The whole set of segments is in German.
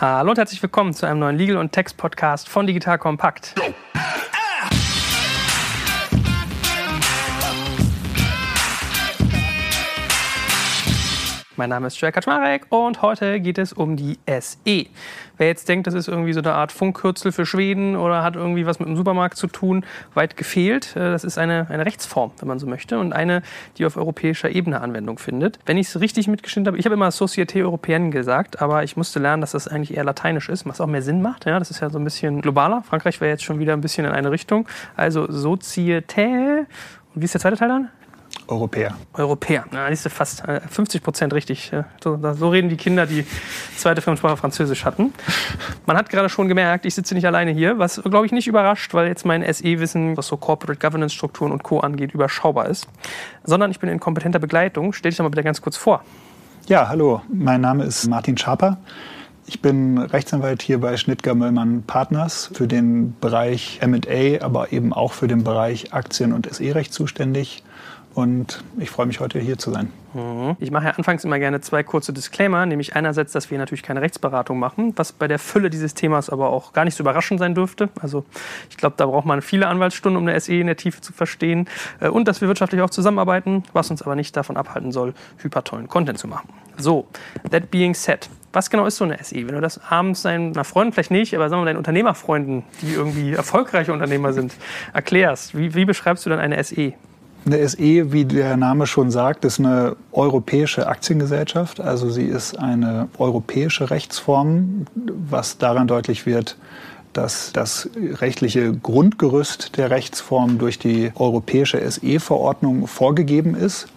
Hallo und herzlich willkommen zu einem neuen Legal- und Text-Podcast von Digital Kompakt. Mein Name ist Joel Kaczmarek und heute geht es um die SE. Wer jetzt denkt, das ist irgendwie so eine Art Funkkürzel für Schweden oder hat irgendwie was mit dem Supermarkt zu tun, weit gefehlt. Äh, das ist eine, eine Rechtsform, wenn man so möchte, und eine, die auf europäischer Ebene Anwendung findet. Wenn ich es richtig mitgeschnitten habe, ich habe immer Société Européenne gesagt, aber ich musste lernen, dass das eigentlich eher lateinisch ist, was auch mehr Sinn macht. Ja, das ist ja so ein bisschen globaler. Frankreich wäre jetzt schon wieder ein bisschen in eine Richtung. Also Société. Und wie ist der zweite Teil dann? Europäer. Europäer. Na, du fast 50 äh, Prozent richtig. So, so, reden die Kinder, die zweite Fremdsprache Französisch hatten. Man hat gerade schon gemerkt, ich sitze nicht alleine hier, was, glaube ich, nicht überrascht, weil jetzt mein SE-Wissen, was so Corporate Governance-Strukturen und Co. angeht, überschaubar ist. Sondern ich bin in kompetenter Begleitung. Stell dich doch mal bitte ganz kurz vor. Ja, hallo. Mein Name ist Martin Schaper. Ich bin Rechtsanwalt hier bei Schnittger Möllmann Partners für den Bereich M&A, aber eben auch für den Bereich Aktien- und SE-Recht zuständig und ich freue mich heute hier zu sein. Mhm. Ich mache ja anfangs immer gerne zwei kurze Disclaimer, nämlich einerseits, dass wir natürlich keine Rechtsberatung machen, was bei der Fülle dieses Themas aber auch gar nicht so überraschend sein dürfte. Also ich glaube, da braucht man viele Anwaltsstunden, um eine SE in der Tiefe zu verstehen. Äh, und dass wir wirtschaftlich auch zusammenarbeiten, was uns aber nicht davon abhalten soll, hypertollen Content zu machen. So, that being said, was genau ist so eine SE? Wenn du das abends deinen Freunden, vielleicht nicht, aber sagen wir deinen Unternehmerfreunden, die irgendwie erfolgreiche Unternehmer sind, erklärst, wie, wie beschreibst du dann eine SE? Eine SE, wie der Name schon sagt, ist eine europäische Aktiengesellschaft. Also sie ist eine europäische Rechtsform, was daran deutlich wird, dass das rechtliche Grundgerüst der Rechtsform durch die europäische SE-Verordnung vorgegeben ist.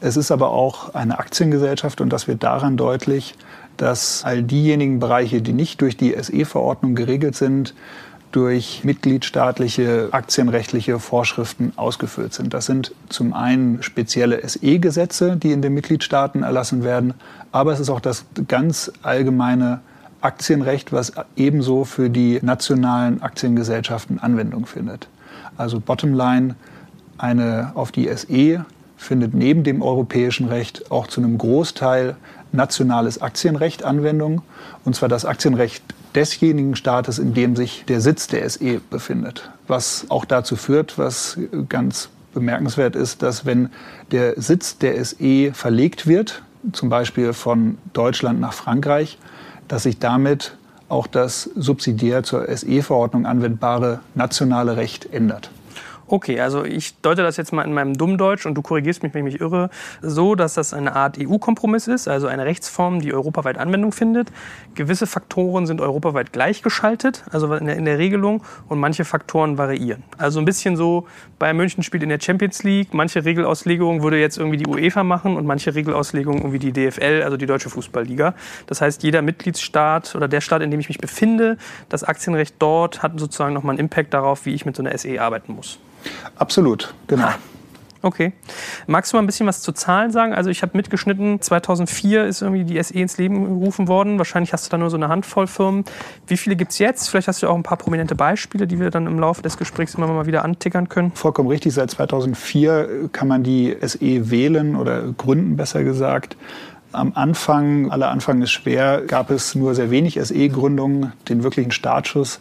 Es ist aber auch eine Aktiengesellschaft und das wird daran deutlich, dass all diejenigen Bereiche, die nicht durch die SE-Verordnung geregelt sind, durch mitgliedstaatliche aktienrechtliche Vorschriften ausgeführt sind. Das sind zum einen spezielle SE-Gesetze, die in den Mitgliedstaaten erlassen werden, aber es ist auch das ganz allgemeine Aktienrecht, was ebenso für die nationalen Aktiengesellschaften Anwendung findet. Also Bottomline, eine auf die SE findet neben dem europäischen Recht auch zu einem Großteil nationales Aktienrecht Anwendung. Und zwar das Aktienrecht desjenigen Staates, in dem sich der Sitz der SE befindet. Was auch dazu führt, was ganz bemerkenswert ist, dass wenn der Sitz der SE verlegt wird, zum Beispiel von Deutschland nach Frankreich, dass sich damit auch das subsidiär zur SE-Verordnung anwendbare nationale Recht ändert. Okay, also ich deute das jetzt mal in meinem Dummdeutsch und du korrigierst mich, wenn ich mich irre, so, dass das eine Art EU-Kompromiss ist, also eine Rechtsform, die europaweit Anwendung findet. Gewisse Faktoren sind europaweit gleichgeschaltet, also in der, in der Regelung, und manche Faktoren variieren. Also ein bisschen so, Bayern München spielt in der Champions League, manche Regelauslegung würde jetzt irgendwie die UEFA machen und manche Regelauslegung irgendwie die DFL, also die Deutsche Fußballliga. Das heißt, jeder Mitgliedsstaat oder der Staat, in dem ich mich befinde, das Aktienrecht dort hat sozusagen nochmal einen Impact darauf, wie ich mit so einer SE arbeiten muss. Absolut, genau. Ha. Okay. Magst du mal ein bisschen was zu Zahlen sagen? Also ich habe mitgeschnitten, 2004 ist irgendwie die SE ins Leben gerufen worden. Wahrscheinlich hast du da nur so eine Handvoll Firmen. Wie viele gibt es jetzt? Vielleicht hast du auch ein paar prominente Beispiele, die wir dann im Laufe des Gesprächs immer mal wieder antickern können. Vollkommen richtig. Seit 2004 kann man die SE wählen oder gründen, besser gesagt. Am Anfang, aller Anfang ist schwer, gab es nur sehr wenig SE-Gründungen. Den wirklichen Startschuss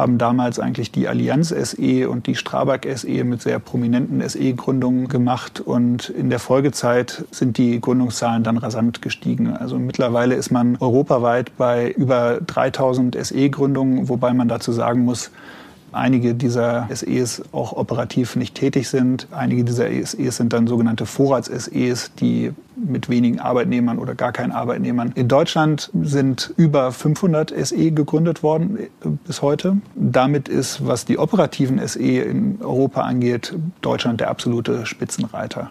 haben damals eigentlich die Allianz SE und die Strabag SE mit sehr prominenten SE-Gründungen gemacht. Und in der Folgezeit sind die Gründungszahlen dann rasant gestiegen. Also mittlerweile ist man europaweit bei über 3000 SE-Gründungen, wobei man dazu sagen muss, einige dieser SEs auch operativ nicht tätig sind. Einige dieser SEs sind dann sogenannte Vorrats-SEs, die mit wenigen Arbeitnehmern oder gar keinen Arbeitnehmern. In Deutschland sind über 500 SE gegründet worden äh, bis heute. Damit ist, was die operativen SE in Europa angeht, Deutschland der absolute Spitzenreiter.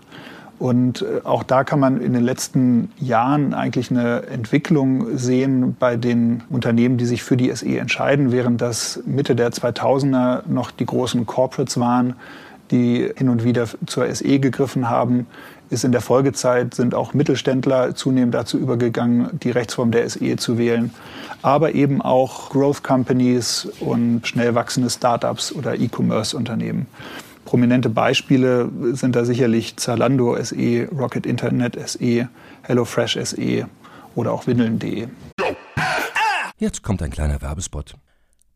Und äh, auch da kann man in den letzten Jahren eigentlich eine Entwicklung sehen bei den Unternehmen, die sich für die SE entscheiden, während das Mitte der 2000er noch die großen Corporates waren, die hin und wieder zur SE gegriffen haben, ist in der Folgezeit sind auch Mittelständler zunehmend dazu übergegangen, die Rechtsform der SE zu wählen, aber eben auch Growth Companies und schnell wachsende Startups oder E-Commerce-Unternehmen. Prominente Beispiele sind da sicherlich Zalando SE, Rocket Internet SE, HelloFresh SE oder auch Windeln.de. Jetzt kommt ein kleiner Werbespot.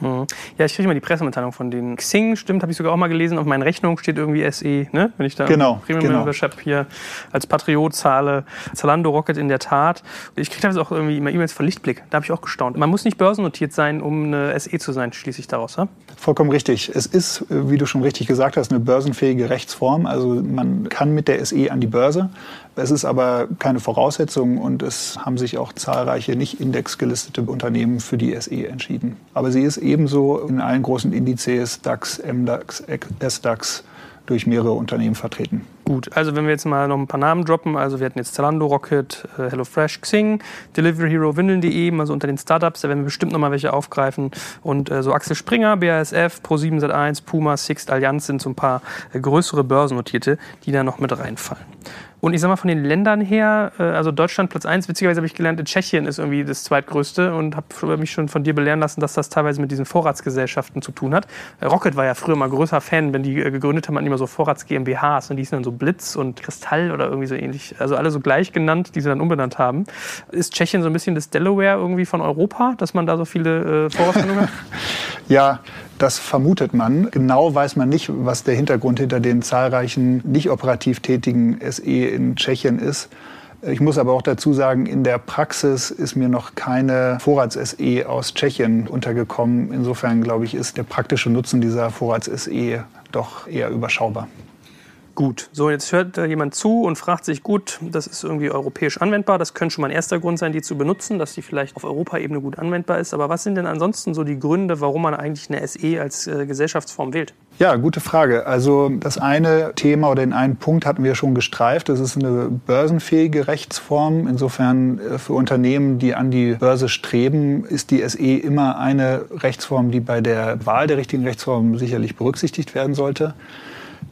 Hm. Ja, ich kriege mal die Pressemitteilung von denen. Xing, stimmt, habe ich sogar auch mal gelesen. Auf meinen Rechnungen steht irgendwie SE, ne? Wenn ich da genau, Premium genau. Membership hier als Patriot zahle. Zalando Rocket in der Tat. Ich kriege teilweise auch irgendwie immer E-Mails von Lichtblick. Da habe ich auch gestaunt. Man muss nicht börsennotiert sein, um eine SE zu sein, schließe ich daraus. Ja? Vollkommen richtig. Es ist, wie du schon richtig gesagt hast, eine börsenfähige Rechtsform. Also man kann mit der SE an die Börse. Es ist aber keine Voraussetzung und es haben sich auch zahlreiche nicht indexgelistete Unternehmen für die SE entschieden. Aber sie ist ebenso in allen großen Indizes DAX, MDAX, SDAX durch mehrere Unternehmen vertreten. Gut, also wenn wir jetzt mal noch ein paar Namen droppen, also wir hatten jetzt Zalando, Rocket, äh, HelloFresh, Xing, Delivery Hero, Windeln.de, mal so unter den Startups, da werden wir bestimmt noch mal welche aufgreifen und äh, so Axel Springer, BASF, Pro7 Sat1, Puma, Sixt, Allianz sind so ein paar äh, größere Börsennotierte, die da noch mit reinfallen. Und ich sag mal von den Ländern her, äh, also Deutschland Platz 1, witzigerweise habe ich gelernt, in Tschechien ist irgendwie das zweitgrößte und habe mich schon von dir belehren lassen, dass das teilweise mit diesen Vorratsgesellschaften zu tun hat. Äh, Rocket war ja früher mal größer Fan, wenn die gegründet haben, hatten immer so Vorrats GmbHs und die hießen dann so Blitz und Kristall oder irgendwie so ähnlich. Also alle so gleich genannt, die sie dann umbenannt haben. Ist Tschechien so ein bisschen das Delaware irgendwie von Europa, dass man da so viele äh, Vorratsgründungen hat? ja, das vermutet man. Genau weiß man nicht, was der Hintergrund hinter den zahlreichen nicht operativ tätigen SE in Tschechien ist. Ich muss aber auch dazu sagen, in der Praxis ist mir noch keine Vorrats-SE aus Tschechien untergekommen. Insofern, glaube ich, ist der praktische Nutzen dieser Vorrats-SE doch eher überschaubar. Gut, so jetzt hört da jemand zu und fragt sich, gut, das ist irgendwie europäisch anwendbar. Das könnte schon mal ein erster Grund sein, die zu benutzen, dass die vielleicht auf Europaebene gut anwendbar ist. Aber was sind denn ansonsten so die Gründe, warum man eigentlich eine SE als äh, Gesellschaftsform wählt? Ja, gute Frage. Also das eine Thema oder den einen Punkt hatten wir schon gestreift. Das ist eine börsenfähige Rechtsform. Insofern äh, für Unternehmen, die an die Börse streben, ist die SE immer eine Rechtsform, die bei der Wahl der richtigen Rechtsform sicherlich berücksichtigt werden sollte.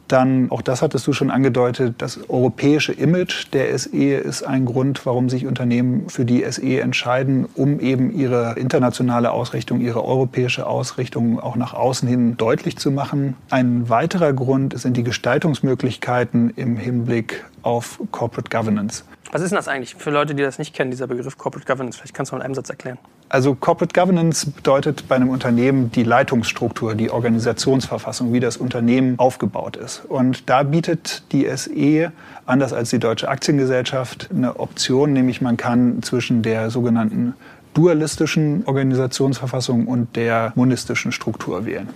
Dann, auch das hattest du schon angedeutet, das europäische Image der SE ist ein Grund, warum sich Unternehmen für die SE entscheiden, um eben ihre internationale Ausrichtung, ihre europäische Ausrichtung auch nach außen hin deutlich zu machen. Ein weiterer Grund sind die Gestaltungsmöglichkeiten im Hinblick auf Corporate Governance. Was ist denn das eigentlich für Leute, die das nicht kennen, dieser Begriff Corporate Governance? Vielleicht kannst du mal in einem Satz erklären. Also Corporate Governance bedeutet bei einem Unternehmen die Leitungsstruktur, die Organisationsverfassung, wie das Unternehmen aufgebaut ist. Und da bietet die SE, anders als die Deutsche Aktiengesellschaft, eine Option, nämlich man kann zwischen der sogenannten dualistischen Organisationsverfassung und der monistischen Struktur wählen.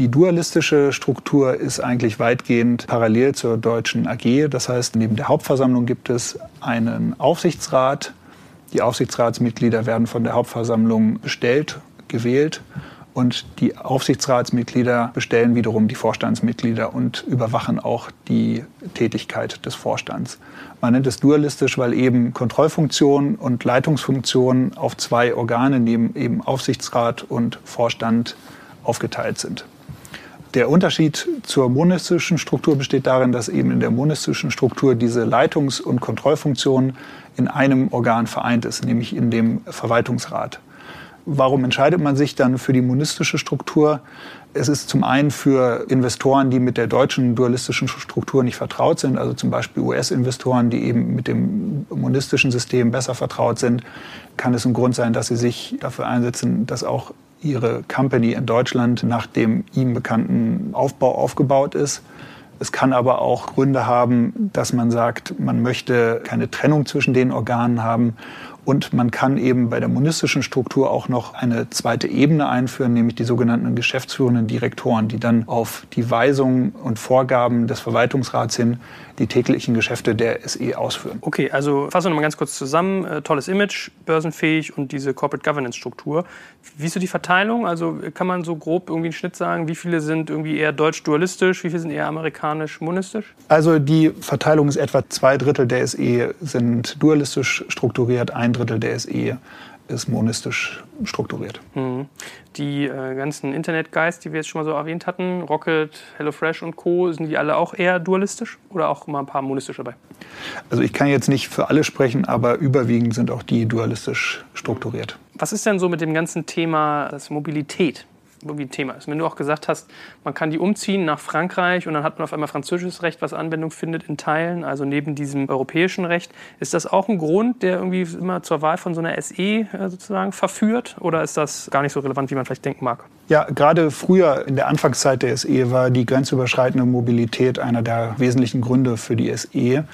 Die dualistische Struktur ist eigentlich weitgehend parallel zur deutschen AG. Das heißt, neben der Hauptversammlung gibt es einen Aufsichtsrat, die Aufsichtsratsmitglieder werden von der Hauptversammlung bestellt, gewählt und die Aufsichtsratsmitglieder bestellen wiederum die Vorstandsmitglieder und überwachen auch die Tätigkeit des Vorstands. Man nennt es dualistisch, weil eben Kontrollfunktion und Leitungsfunktion auf zwei Organe neben eben Aufsichtsrat und Vorstand aufgeteilt sind. Der Unterschied zur monistischen Struktur besteht darin, dass eben in der monistischen Struktur diese Leitungs- und Kontrollfunktion in einem Organ vereint ist, nämlich in dem Verwaltungsrat. Warum entscheidet man sich dann für die monistische Struktur? Es ist zum einen für Investoren, die mit der deutschen dualistischen Struktur nicht vertraut sind, also zum Beispiel US-Investoren, die eben mit dem monistischen System besser vertraut sind, kann es ein Grund sein, dass sie sich dafür einsetzen, dass auch ihre Company in Deutschland nach dem ihm bekannten Aufbau aufgebaut ist. Es kann aber auch Gründe haben, dass man sagt, man möchte keine Trennung zwischen den Organen haben und man kann eben bei der monistischen Struktur auch noch eine zweite Ebene einführen, nämlich die sogenannten geschäftsführenden Direktoren, die dann auf die Weisungen und Vorgaben des Verwaltungsrats hin die täglichen Geschäfte der SE ausführen. Okay, also fassen wir noch mal ganz kurz zusammen. Äh, tolles Image, börsenfähig und diese Corporate Governance Struktur. Wie ist so die Verteilung? Also kann man so grob irgendwie einen Schnitt sagen, wie viele sind irgendwie eher deutsch-dualistisch, wie viele sind eher amerikanisch-monistisch? Also die Verteilung ist etwa zwei Drittel der SE sind dualistisch strukturiert, ein Drittel der SE ist monistisch strukturiert. Mhm. Die äh, ganzen Internet-Guys, die wir jetzt schon mal so erwähnt hatten, Rocket, HelloFresh und Co., sind die alle auch eher dualistisch oder auch mal ein paar monistisch dabei? Also ich kann jetzt nicht für alle sprechen, aber überwiegend sind auch die dualistisch strukturiert. Was ist denn so mit dem ganzen Thema das Mobilität? Irgendwie ein Thema ist. Wenn du auch gesagt hast, man kann die umziehen nach Frankreich und dann hat man auf einmal französisches Recht, was Anwendung findet in Teilen, also neben diesem europäischen Recht. Ist das auch ein Grund, der irgendwie immer zur Wahl von so einer SE äh, sozusagen verführt oder ist das gar nicht so relevant, wie man vielleicht denken mag? Ja, gerade früher in der Anfangszeit der SE war die grenzüberschreitende Mobilität einer der wesentlichen Gründe für die SE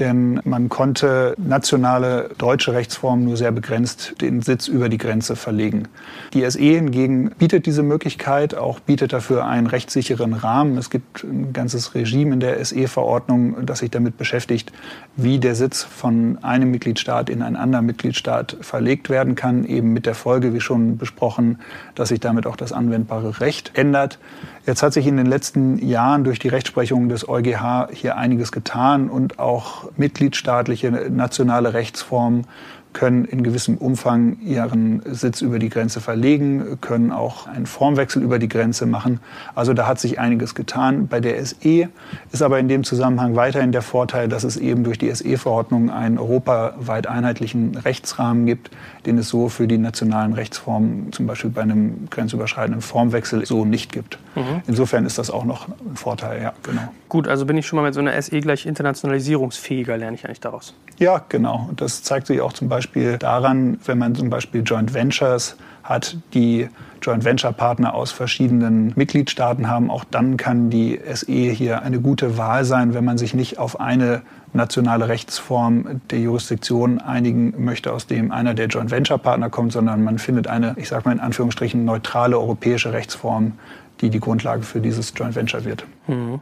denn man konnte nationale deutsche Rechtsformen nur sehr begrenzt den Sitz über die Grenze verlegen. Die SE hingegen bietet diese Möglichkeit, auch bietet dafür einen rechtssicheren Rahmen. Es gibt ein ganzes Regime in der SE-Verordnung, das sich damit beschäftigt, wie der Sitz von einem Mitgliedstaat in einen anderen Mitgliedstaat verlegt werden kann, eben mit der Folge, wie schon besprochen, dass sich damit auch das anwendbare Recht ändert. Jetzt hat sich in den letzten Jahren durch die Rechtsprechung des EuGH hier einiges getan und auch mitgliedstaatliche nationale Rechtsformen können in gewissem Umfang ihren Sitz über die Grenze verlegen, können auch einen Formwechsel über die Grenze machen. Also da hat sich einiges getan. Bei der SE ist aber in dem Zusammenhang weiterhin der Vorteil, dass es eben durch die SE-Verordnung einen europaweit einheitlichen Rechtsrahmen gibt, den es so für die nationalen Rechtsformen, zum Beispiel bei einem grenzüberschreitenden Formwechsel, so nicht gibt. Mhm. Insofern ist das auch noch ein Vorteil, ja, genau. Gut, also bin ich schon mal mit so einer SE gleich internationalisierungsfähiger, lerne ich eigentlich daraus. Ja, genau. Das zeigt sich auch zum Beispiel daran, wenn man zum Beispiel Joint Ventures hat, die Joint Venture Partner aus verschiedenen Mitgliedstaaten haben. Auch dann kann die SE hier eine gute Wahl sein, wenn man sich nicht auf eine nationale Rechtsform der Jurisdiktion einigen möchte, aus dem einer der Joint Venture Partner kommt, sondern man findet eine, ich sage mal in Anführungsstrichen, neutrale europäische Rechtsform, die die Grundlage für dieses Joint Venture wird. Mhm.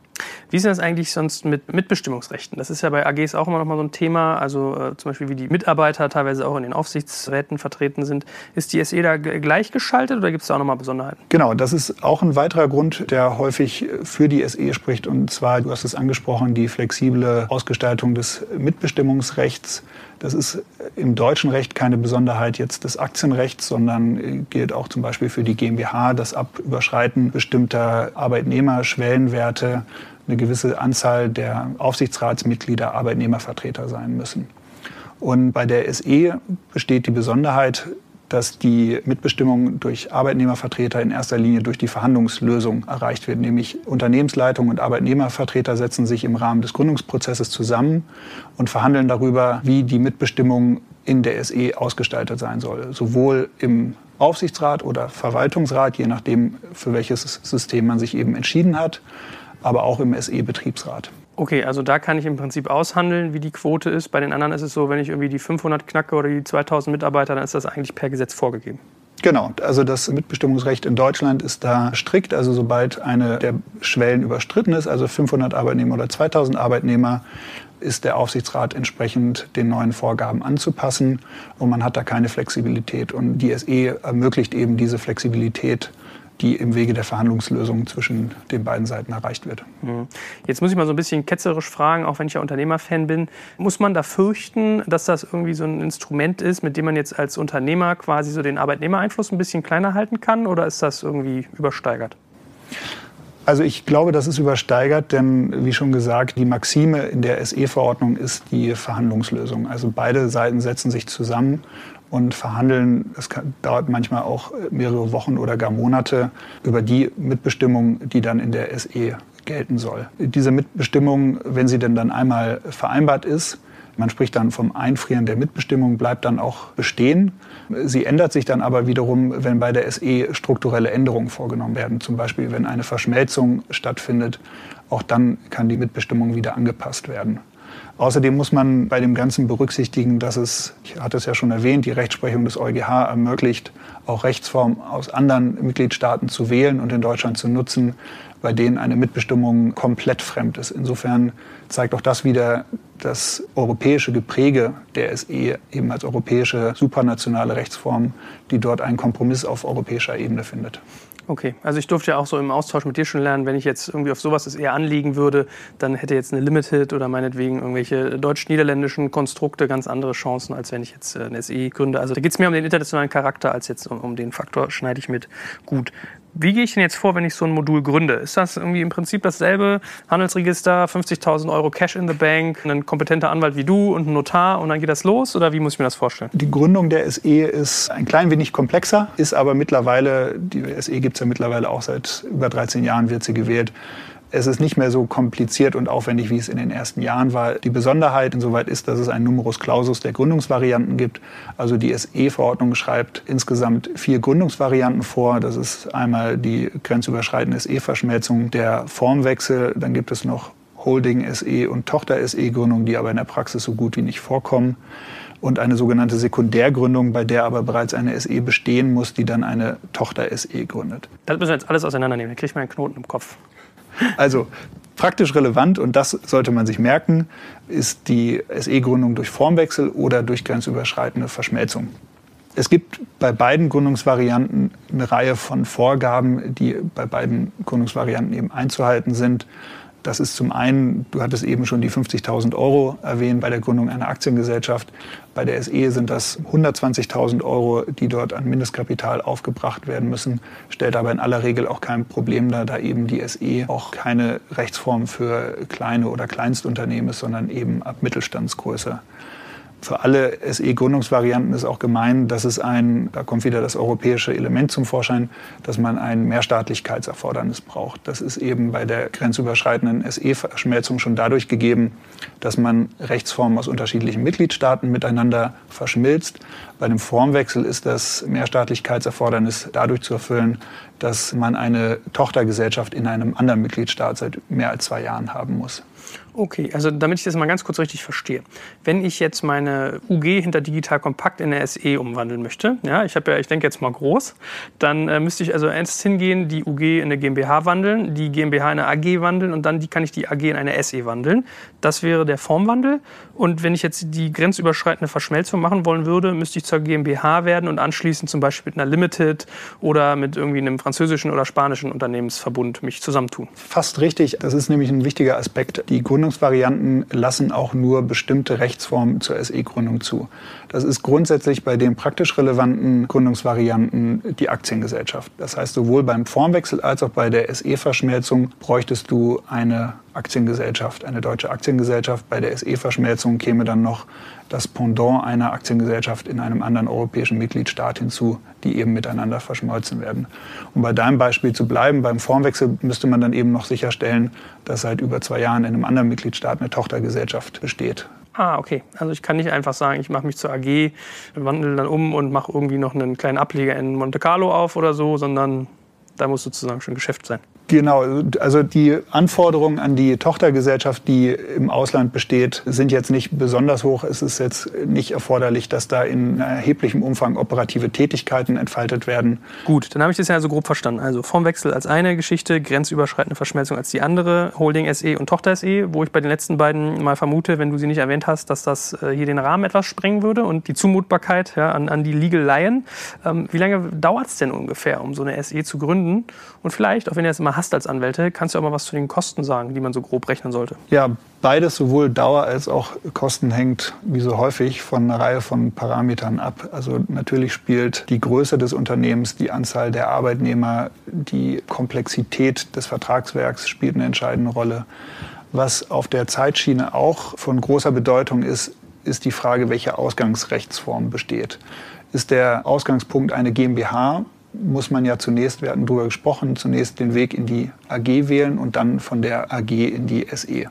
Wie ist das eigentlich sonst mit Mitbestimmungsrechten? Das ist ja bei AGs auch immer noch mal so ein Thema. Also äh, zum Beispiel, wie die Mitarbeiter teilweise auch in den Aufsichtsräten vertreten sind. Ist die SE da gleichgeschaltet oder gibt es da auch noch mal Besonderheiten? Genau, das ist auch ein weiterer Grund, der häufig für die SE spricht. Und zwar, du hast es angesprochen, die flexible Ausgestaltung des Mitbestimmungsrechts. Das ist im deutschen Recht keine Besonderheit jetzt des Aktienrechts, sondern gilt auch zum Beispiel für die GmbH, das ab Überschreiten bestimmter Arbeitnehmerschwellenwerte eine gewisse Anzahl der Aufsichtsratsmitglieder Arbeitnehmervertreter sein müssen. Und bei der SE besteht die Besonderheit, dass die Mitbestimmung durch Arbeitnehmervertreter in erster Linie durch die Verhandlungslösung erreicht wird. Nämlich Unternehmensleitung und Arbeitnehmervertreter setzen sich im Rahmen des Gründungsprozesses zusammen und verhandeln darüber, wie die Mitbestimmung in der SE ausgestaltet sein soll. Sowohl im Aufsichtsrat oder Verwaltungsrat, je nachdem, für welches System man sich eben entschieden hat, aber auch im SE-Betriebsrat. Okay, also da kann ich im Prinzip aushandeln, wie die Quote ist. Bei den anderen ist es so, wenn ich irgendwie die 500 knacke oder die 2000 Mitarbeiter, dann ist das eigentlich per Gesetz vorgegeben. Genau, also das Mitbestimmungsrecht in Deutschland ist da strikt. Also sobald eine der Schwellen überstritten ist, also 500 Arbeitnehmer oder 2000 Arbeitnehmer, ist der Aufsichtsrat entsprechend den neuen Vorgaben anzupassen und man hat da keine Flexibilität. Und die SE ermöglicht eben diese Flexibilität die im Wege der Verhandlungslösung zwischen den beiden Seiten erreicht wird. Mhm. Jetzt muss ich mal so ein bisschen ketzerisch fragen, auch wenn ich ja Unternehmerfan bin. Muss man da fürchten, dass das irgendwie so ein Instrument ist, mit dem man jetzt als Unternehmer quasi so den Arbeitnehmereinfluss ein bisschen kleiner halten kann? Oder ist das irgendwie übersteigert? Also ich glaube, das ist übersteigert, denn wie schon gesagt, die Maxime in der SE-Verordnung ist die Verhandlungslösung. Also beide Seiten setzen sich zusammen und verhandeln, das kann, dauert manchmal auch mehrere Wochen oder gar Monate, über die Mitbestimmung, die dann in der SE gelten soll. Diese Mitbestimmung, wenn sie denn dann einmal vereinbart ist, man spricht dann vom Einfrieren der Mitbestimmung, bleibt dann auch bestehen. Sie ändert sich dann aber wiederum, wenn bei der SE strukturelle Änderungen vorgenommen werden. Zum Beispiel, wenn eine Verschmelzung stattfindet. Auch dann kann die Mitbestimmung wieder angepasst werden. Außerdem muss man bei dem Ganzen berücksichtigen, dass es, ich hatte es ja schon erwähnt, die Rechtsprechung des EuGH ermöglicht, auch Rechtsformen aus anderen Mitgliedstaaten zu wählen und in Deutschland zu nutzen, bei denen eine Mitbestimmung komplett fremd ist. Insofern zeigt auch das wieder das europäische Gepräge der SE eben als europäische supranationale Rechtsform, die dort einen Kompromiss auf europäischer Ebene findet. Okay, also ich durfte ja auch so im Austausch mit dir schon lernen, wenn ich jetzt irgendwie auf sowas es eher anliegen würde, dann hätte jetzt eine Limited oder meinetwegen irgendwelche deutsch-niederländischen Konstrukte ganz andere Chancen, als wenn ich jetzt äh, eine SE gründe. Also da geht es mehr um den internationalen Charakter als jetzt um, um den Faktor, schneide ich mit gut. Wie gehe ich denn jetzt vor, wenn ich so ein Modul gründe? Ist das irgendwie im Prinzip dasselbe? Handelsregister, 50.000 Euro Cash in the Bank, ein kompetenter Anwalt wie du und ein Notar und dann geht das los? Oder wie muss ich mir das vorstellen? Die Gründung der SE ist ein klein wenig komplexer, ist aber mittlerweile, die SE gibt es ja mittlerweile auch seit über 13 Jahren, wird sie gewählt es ist nicht mehr so kompliziert und aufwendig, wie es in den ersten Jahren war. Die Besonderheit insoweit ist, dass es einen Numerus Clausus der Gründungsvarianten gibt. Also die SE-Verordnung schreibt insgesamt vier Gründungsvarianten vor. Das ist einmal die grenzüberschreitende SE-Verschmelzung, der Formwechsel, dann gibt es noch Holding SE und Tochter SE-Gründung, die aber in der Praxis so gut wie nicht vorkommen. Und eine sogenannte Sekundärgründung, bei der aber bereits eine SE bestehen muss, die dann eine Tochter SE gründet. Das müssen wir jetzt alles auseinandernehmen. Da kriege ich mal einen Knoten im Kopf. Also praktisch relevant, und das sollte man sich merken, ist die SE-Gründung durch Formwechsel oder durch grenzüberschreitende Verschmelzung. Es gibt bei beiden Gründungsvarianten eine Reihe von Vorgaben, die bei beiden Gründungsvarianten eben einzuhalten sind. Das ist zum einen, du hattest eben schon die 50.000 Euro erwähnt bei der Gründung einer Aktiengesellschaft. Bei der SE sind das 120.000 Euro, die dort an Mindestkapital aufgebracht werden müssen. Stellt aber in aller Regel auch kein Problem dar, da eben die SE auch keine Rechtsform für kleine oder Kleinstunternehmen ist, sondern eben ab Mittelstandsgröße für alle SE-Gründungsvarianten ist auch gemein, dass es ein, da kommt wieder das europäische Element zum Vorschein, dass man ein Mehrstaatlichkeitserfordernis braucht. Das ist eben bei der grenzüberschreitenden SE-Verschmelzung schon dadurch gegeben, dass man Rechtsformen aus unterschiedlichen Mitgliedstaaten miteinander verschmilzt. Bei dem Formwechsel ist das Mehrstaatlichkeitserfordernis dadurch zu erfüllen, dass man eine Tochtergesellschaft in einem anderen Mitgliedstaat seit mehr als zwei Jahren haben muss. Okay, also damit ich das mal ganz kurz richtig verstehe. Wenn ich jetzt meine UG hinter Digital Kompakt in eine SE umwandeln möchte, ja, ich habe ja, ich denke jetzt mal groß, dann äh, müsste ich also erst hingehen, die UG in eine GmbH wandeln, die GmbH in eine AG wandeln und dann die, kann ich die AG in eine SE wandeln. Das wäre der Formwandel. Und wenn ich jetzt die grenzüberschreitende Verschmelzung machen wollen würde, müsste ich zur GmbH werden und anschließend zum Beispiel mit einer Limited oder mit irgendwie einem französischen oder spanischen Unternehmensverbund mich zusammentun. Fast richtig. Das ist nämlich ein wichtiger Aspekt. Die Gründungsvarianten lassen auch nur bestimmte Rechtsformen zur SE-Gründung zu. Das ist grundsätzlich bei den praktisch relevanten Gründungsvarianten die Aktiengesellschaft. Das heißt, sowohl beim Formwechsel als auch bei der SE-Verschmelzung bräuchtest du eine Aktiengesellschaft, eine deutsche Aktiengesellschaft. Bei der SE-Verschmelzung käme dann noch das Pendant einer Aktiengesellschaft in einem anderen europäischen Mitgliedstaat hinzu, die eben miteinander verschmolzen werden. Um bei deinem Beispiel zu bleiben, beim Formwechsel müsste man dann eben noch sicherstellen, dass seit über zwei Jahren in einem anderen Mitgliedstaat eine Tochtergesellschaft besteht. Ah, okay. Also ich kann nicht einfach sagen, ich mache mich zur AG, wandle dann um und mache irgendwie noch einen kleinen Ableger in Monte Carlo auf oder so, sondern da muss sozusagen schon Geschäft sein. Genau, also die Anforderungen an die Tochtergesellschaft, die im Ausland besteht, sind jetzt nicht besonders hoch. Es ist jetzt nicht erforderlich, dass da in erheblichem Umfang operative Tätigkeiten entfaltet werden. Gut, dann habe ich das ja so grob verstanden. Also Formwechsel als eine Geschichte, grenzüberschreitende Verschmelzung als die andere, Holding SE und Tochter SE, wo ich bei den letzten beiden mal vermute, wenn du sie nicht erwähnt hast, dass das äh, hier den Rahmen etwas sprengen würde und die Zumutbarkeit ja, an, an die Legal Laien. Ähm, wie lange dauert es denn ungefähr, um so eine SE zu gründen? Und vielleicht, auch wenn ihr das immer hast als Anwälte, kannst du auch mal was zu den Kosten sagen, die man so grob rechnen sollte? Ja, beides, sowohl Dauer als auch Kosten, hängt wie so häufig von einer Reihe von Parametern ab. Also natürlich spielt die Größe des Unternehmens, die Anzahl der Arbeitnehmer, die Komplexität des Vertragswerks spielt eine entscheidende Rolle. Was auf der Zeitschiene auch von großer Bedeutung ist, ist die Frage, welche Ausgangsrechtsform besteht. Ist der Ausgangspunkt eine GmbH, muss man ja zunächst, wir hatten darüber gesprochen, zunächst den Weg in die AG wählen und dann von der AG in die SE.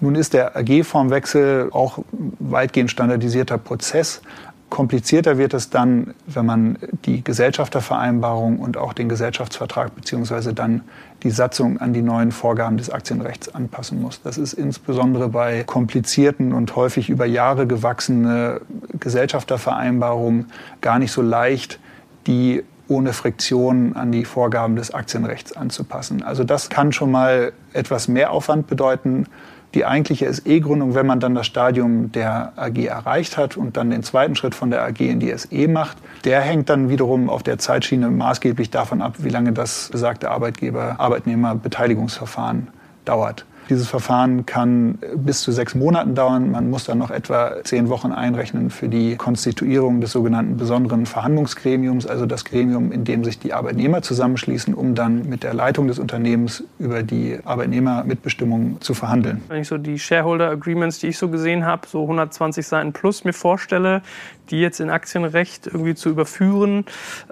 Nun ist der AG-Formwechsel auch weitgehend standardisierter Prozess. Komplizierter wird es dann, wenn man die Gesellschaftervereinbarung und auch den Gesellschaftsvertrag beziehungsweise dann die Satzung an die neuen Vorgaben des Aktienrechts anpassen muss. Das ist insbesondere bei komplizierten und häufig über Jahre gewachsene Gesellschaftervereinbarungen gar nicht so leicht, die ohne Friktion an die Vorgaben des Aktienrechts anzupassen. Also das kann schon mal etwas mehr Aufwand bedeuten. Die eigentliche SE-Gründung, wenn man dann das Stadium der AG erreicht hat und dann den zweiten Schritt von der AG in die SE macht, der hängt dann wiederum auf der Zeitschiene maßgeblich davon ab, wie lange das besagte Arbeitgeber-Arbeitnehmer-Beteiligungsverfahren dauert. Dieses Verfahren kann bis zu sechs Monaten dauern. Man muss dann noch etwa zehn Wochen einrechnen für die Konstituierung des sogenannten besonderen Verhandlungsgremiums, also das Gremium, in dem sich die Arbeitnehmer zusammenschließen, um dann mit der Leitung des Unternehmens über die Arbeitnehmermitbestimmung zu verhandeln. Wenn ich so die Shareholder Agreements, die ich so gesehen habe, so 120 Seiten plus mir vorstelle, die jetzt in Aktienrecht irgendwie zu überführen,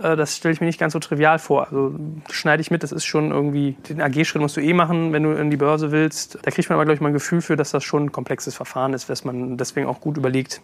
äh, das stelle ich mir nicht ganz so trivial vor. Also schneide ich mit, das ist schon irgendwie, den AG-Schritt musst du eh machen, wenn du in die Börse willst. Da kriegt man aber, glaube ich, mal ein Gefühl für, dass das schon ein komplexes Verfahren ist, dass man deswegen auch gut überlegt,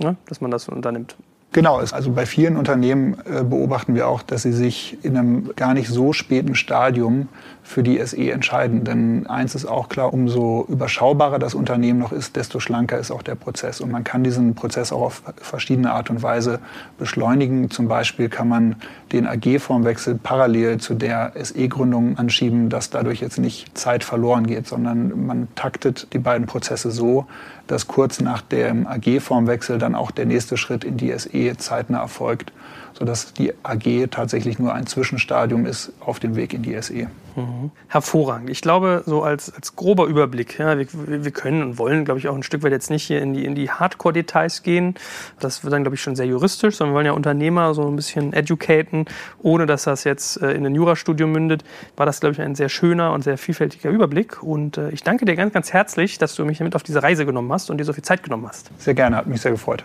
ne, dass man das unternimmt. Genau, also bei vielen Unternehmen äh, beobachten wir auch, dass sie sich in einem gar nicht so späten Stadium für die SE entscheiden. Denn eins ist auch klar, umso überschaubarer das Unternehmen noch ist, desto schlanker ist auch der Prozess. Und man kann diesen Prozess auch auf verschiedene Art und Weise beschleunigen. Zum Beispiel kann man den AG-Formwechsel parallel zu der SE-Gründung anschieben, dass dadurch jetzt nicht Zeit verloren geht, sondern man taktet die beiden Prozesse so, dass kurz nach dem AG-Formwechsel dann auch der nächste Schritt in die SE zeitnah erfolgt sodass die AG tatsächlich nur ein Zwischenstadium ist auf dem Weg in die SE. Mhm. Hervorragend. Ich glaube, so als, als grober Überblick, ja, wir, wir können und wollen, glaube ich, auch ein Stück weit jetzt nicht hier in die, in die Hardcore-Details gehen. Das wird dann, glaube ich, schon sehr juristisch, sondern wir wollen ja Unternehmer so ein bisschen educaten, ohne dass das jetzt äh, in ein Jurastudium mündet. War das, glaube ich, ein sehr schöner und sehr vielfältiger Überblick. Und äh, ich danke dir ganz, ganz herzlich, dass du mich mit auf diese Reise genommen hast und dir so viel Zeit genommen hast. Sehr gerne, hat mich sehr gefreut.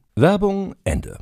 Werbung Ende.